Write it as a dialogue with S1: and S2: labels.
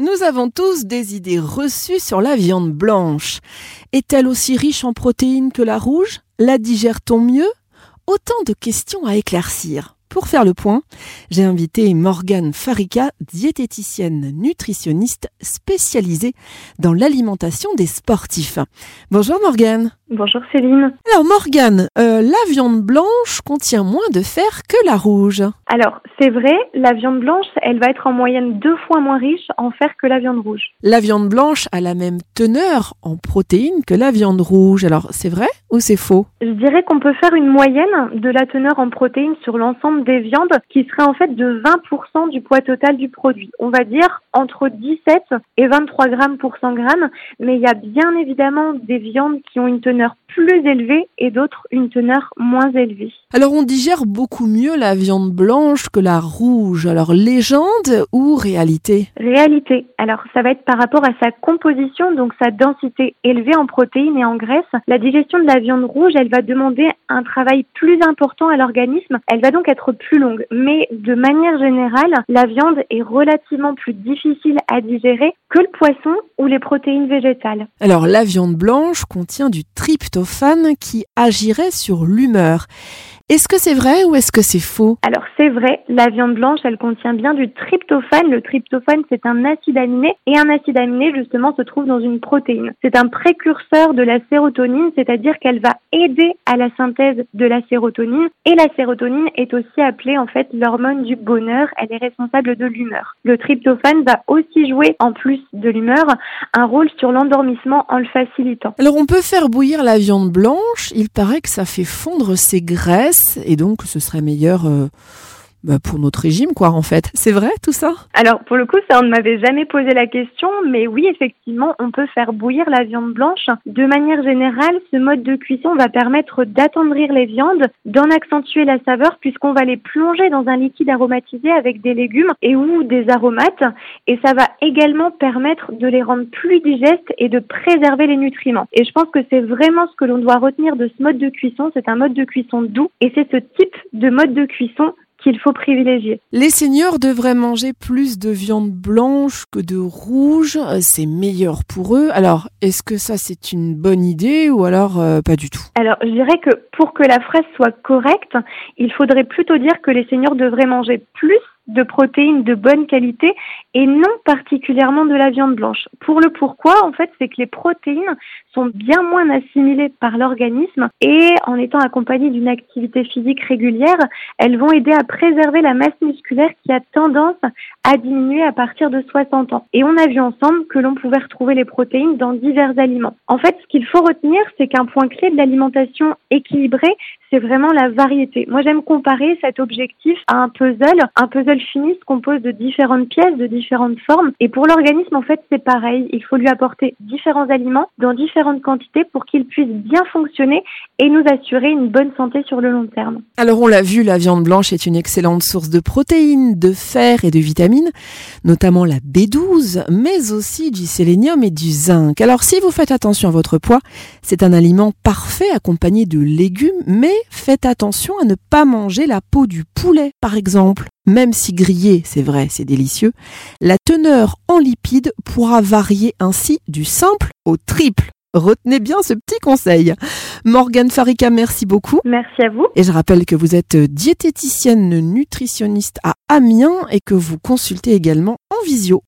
S1: Nous avons tous des idées reçues sur la viande blanche. Est-elle aussi riche en protéines que la rouge? La digère-t-on mieux? Autant de questions à éclaircir. Pour faire le point, j'ai invité Morgane Farika, diététicienne nutritionniste spécialisée dans l'alimentation des sportifs. Bonjour Morgane.
S2: Bonjour Céline.
S1: Alors Morgane, euh, la viande blanche contient moins de fer que la rouge.
S2: Alors c'est vrai, la viande blanche, elle va être en moyenne deux fois moins riche en fer que la viande rouge.
S1: La viande blanche a la même teneur en protéines que la viande rouge. Alors c'est vrai ou c'est faux?
S2: Je dirais qu'on peut faire une moyenne de la teneur en protéines sur l'ensemble des viandes qui serait en fait de 20% du poids total du produit. On va dire entre 17 et 23 grammes pour 100 grammes, mais il y a bien évidemment des viandes qui ont une teneur plus élevée et d'autres une teneur moins élevée.
S1: Alors on digère beaucoup mieux la viande blanche que la rouge. Alors légende ou réalité?
S2: Réalité. Alors ça va être par rapport à sa composition, donc sa densité élevée en protéines et en graisses. La digestion de la viande rouge, elle va demander un travail plus important à l'organisme. Elle va donc être plus longue. Mais de manière générale, la viande est relativement plus difficile à digérer que le poisson ou les protéines végétales.
S1: Alors la viande blanche contient du tryptophane qui agirait sur l'humeur. Est-ce que c'est vrai ou est-ce que c'est faux?
S2: Alors c'est vrai, la viande blanche, elle contient bien du tryptophane. Le tryptophane, c'est un acide aminé et un acide aminé, justement, se trouve dans une protéine. C'est un précurseur de la sérotonine, c'est-à-dire qu'elle va aider à la synthèse de la sérotonine. Et la sérotonine est aussi appelée, en fait, l'hormone du bonheur. Elle est responsable de l'humeur. Le tryptophane va aussi jouer, en plus de l'humeur, un rôle sur l'endormissement en le facilitant.
S1: Alors on peut faire bouillir la viande blanche, il paraît que ça fait fondre ses graisses et donc ce serait meilleur euh, bah, pour notre régime, quoi, en fait. C'est vrai tout ça?
S2: Alors, pour le coup, ça, on ne m'avait jamais posé la question, mais oui, effectivement, on peut faire bouillir la viande blanche. De manière générale, ce mode de cuisson va permettre d'attendrir les viandes, d'en accentuer la saveur, puisqu'on va les plonger dans un liquide aromatisé avec des légumes et ou des aromates, et ça va également permettre de les rendre plus digestes et de préserver les nutriments. Et je pense que c'est vraiment ce que l'on doit retenir de ce mode de cuisson. C'est un mode de cuisson doux, et c'est ce type de mode de cuisson qu'il faut privilégier.
S1: Les seniors devraient manger plus de viande blanche que de rouge, c'est meilleur pour eux. Alors, est-ce que ça c'est une bonne idée ou alors euh, pas du tout?
S2: Alors, je dirais que pour que la fraise soit correcte, il faudrait plutôt dire que les seniors devraient manger plus de protéines de bonne qualité et non particulièrement de la viande blanche. Pour le pourquoi, en fait, c'est que les protéines sont bien moins assimilées par l'organisme et en étant accompagnées d'une activité physique régulière, elles vont aider à préserver la masse musculaire qui a tendance à diminuer à partir de 60 ans. Et on a vu ensemble que l'on pouvait retrouver les protéines dans divers aliments. En fait, ce qu'il faut retenir, c'est qu'un point clé de l'alimentation équilibrée, c'est vraiment la variété. Moi, j'aime comparer cet objectif à un puzzle. Un puzzle fini se compose de différentes pièces, de différentes formes. Et pour l'organisme, en fait, c'est pareil. Il faut lui apporter différents aliments dans différentes quantités pour qu'il puisse bien fonctionner et nous assurer une bonne santé sur le long terme.
S1: Alors, on l'a vu, la viande blanche est une excellente source de protéines, de fer et de vitamines, notamment la B12, mais aussi du sélénium et du zinc. Alors, si vous faites attention à votre poids, c'est un aliment parfait accompagné de légumes, mais faites attention à ne pas manger la peau du poulet, par exemple. Même si grillé, c'est vrai, c'est délicieux, la teneur en lipides pourra varier ainsi du simple au triple. Retenez bien ce petit conseil. Morgane Farika, merci beaucoup.
S2: Merci à vous.
S1: Et je rappelle que vous êtes diététicienne nutritionniste à Amiens et que vous consultez également en visio.